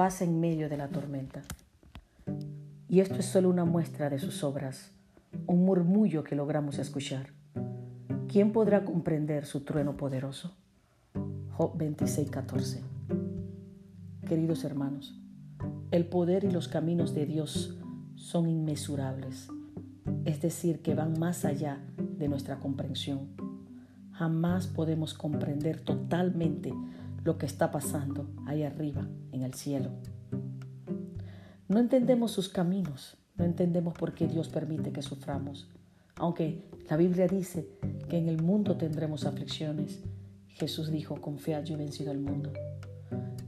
paz en medio de la tormenta. Y esto es solo una muestra de sus obras, un murmullo que logramos escuchar. ¿Quién podrá comprender su trueno poderoso? Job 26, 14. Queridos hermanos, el poder y los caminos de Dios son inmesurables, es decir, que van más allá de nuestra comprensión. Jamás podemos comprender totalmente lo que está pasando ahí arriba en el cielo. No entendemos sus caminos, no entendemos por qué Dios permite que suframos. Aunque la Biblia dice que en el mundo tendremos aflicciones, Jesús dijo, confiad, yo he vencido al mundo.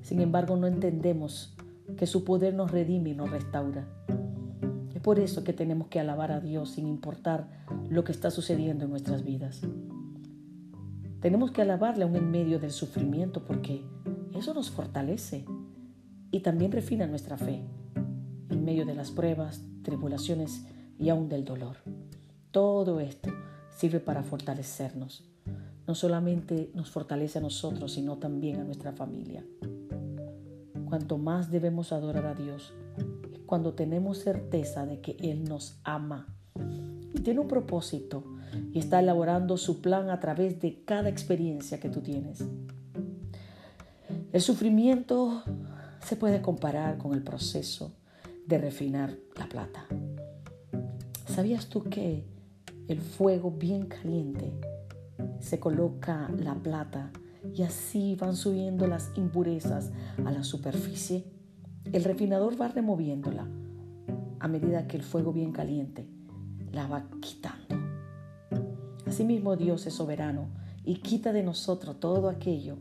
Sin embargo, no entendemos que su poder nos redime y nos restaura. Es por eso que tenemos que alabar a Dios sin importar lo que está sucediendo en nuestras vidas. Tenemos que alabarle aún en medio del sufrimiento porque eso nos fortalece y también refina nuestra fe en medio de las pruebas, tribulaciones y aún del dolor. Todo esto sirve para fortalecernos. No solamente nos fortalece a nosotros, sino también a nuestra familia. Cuanto más debemos adorar a Dios, cuando tenemos certeza de que Él nos ama y tiene un propósito y está elaborando su plan a través de cada experiencia que tú tienes. El sufrimiento se puede comparar con el proceso de refinar la plata. ¿Sabías tú que el fuego bien caliente se coloca la plata y así van subiendo las impurezas a la superficie? El refinador va removiéndola a medida que el fuego bien caliente la va quitando. Asimismo Dios es soberano y quita de nosotros todo aquello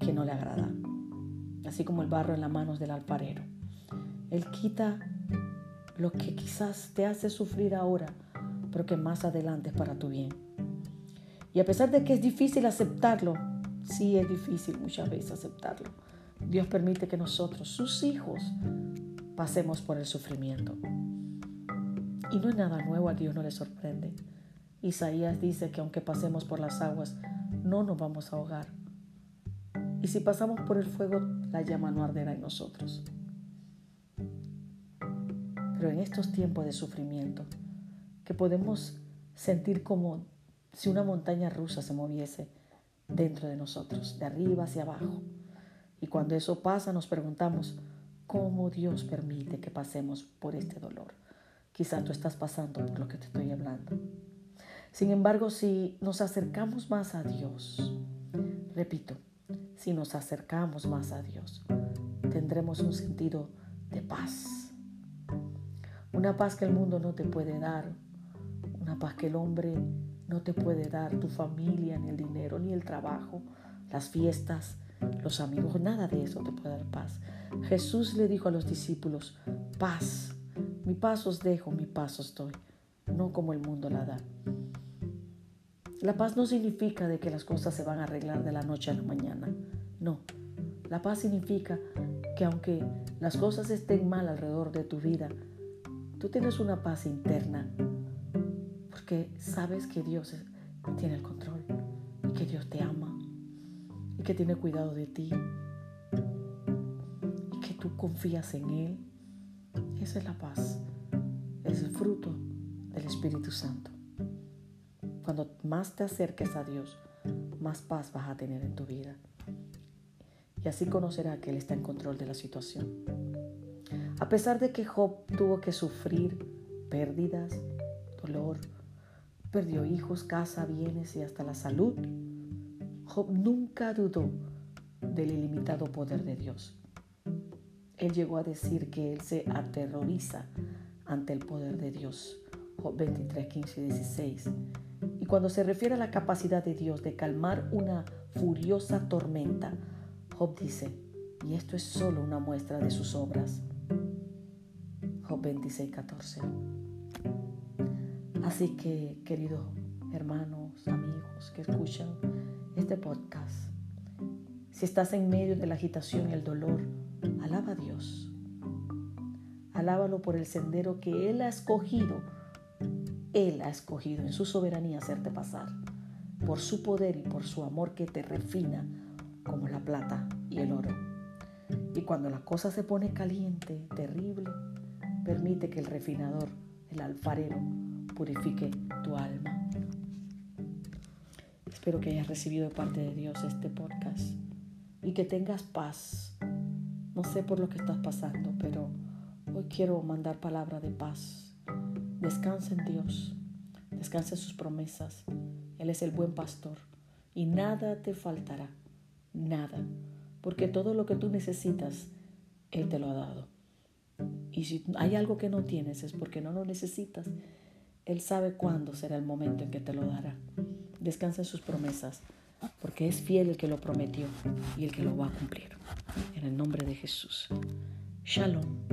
que no le agrada, así como el barro en las manos del alfarero. Él quita lo que quizás te hace sufrir ahora, pero que más adelante es para tu bien. Y a pesar de que es difícil aceptarlo, sí es difícil muchas veces aceptarlo. Dios permite que nosotros, sus hijos, pasemos por el sufrimiento. Y no es nada nuevo, a Dios no le sorprende. Isaías dice que aunque pasemos por las aguas, no nos vamos a ahogar. Y si pasamos por el fuego, la llama no arderá en nosotros. Pero en estos tiempos de sufrimiento, que podemos sentir como si una montaña rusa se moviese dentro de nosotros, de arriba hacia abajo. Y cuando eso pasa nos preguntamos, ¿cómo Dios permite que pasemos por este dolor? Quizá tú estás pasando por lo que te estoy hablando. Sin embargo, si nos acercamos más a Dios, repito, si nos acercamos más a Dios, tendremos un sentido de paz una paz que el mundo no te puede dar. Una paz que el hombre no te puede dar. Tu familia, ni el dinero, ni el trabajo, las fiestas, los amigos. Nada de eso te puede dar paz. Jesús le dijo a los discípulos, paz. Mi paz os dejo, mi paz os doy. No como el mundo la da. La paz no significa de que las cosas se van a arreglar de la noche a la mañana. No. La paz significa que aunque las cosas estén mal alrededor de tu vida, Tú tienes una paz interna porque sabes que Dios tiene el control y que Dios te ama y que tiene cuidado de ti y que tú confías en Él. Esa es la paz. Es el fruto del Espíritu Santo. Cuando más te acerques a Dios, más paz vas a tener en tu vida. Y así conocerá que Él está en control de la situación. A pesar de que Job tuvo que sufrir pérdidas, dolor, perdió hijos, casa, bienes y hasta la salud, Job nunca dudó del ilimitado poder de Dios. Él llegó a decir que él se aterroriza ante el poder de Dios. Job 23, 15 y 16. Y cuando se refiere a la capacidad de Dios de calmar una furiosa tormenta, Job dice, y esto es solo una muestra de sus obras. 26, 14. Así que, queridos hermanos, amigos que escuchan este podcast, si estás en medio de la agitación y el dolor, alaba a Dios. Alábalo por el sendero que Él ha escogido. Él ha escogido en su soberanía hacerte pasar, por su poder y por su amor que te refina como la plata y el oro. Y cuando la cosa se pone caliente, terrible, permite que el refinador, el alfarero, purifique tu alma. Espero que hayas recibido de parte de Dios este podcast y que tengas paz. No sé por lo que estás pasando, pero hoy quiero mandar palabra de paz. Descansa en Dios, descansa en sus promesas. Él es el buen pastor y nada te faltará, nada, porque todo lo que tú necesitas, Él te lo ha dado. Y si hay algo que no tienes es porque no lo necesitas. Él sabe cuándo será el momento en que te lo dará. Descansa en sus promesas, porque es fiel el que lo prometió y el que lo va a cumplir. En el nombre de Jesús. Shalom.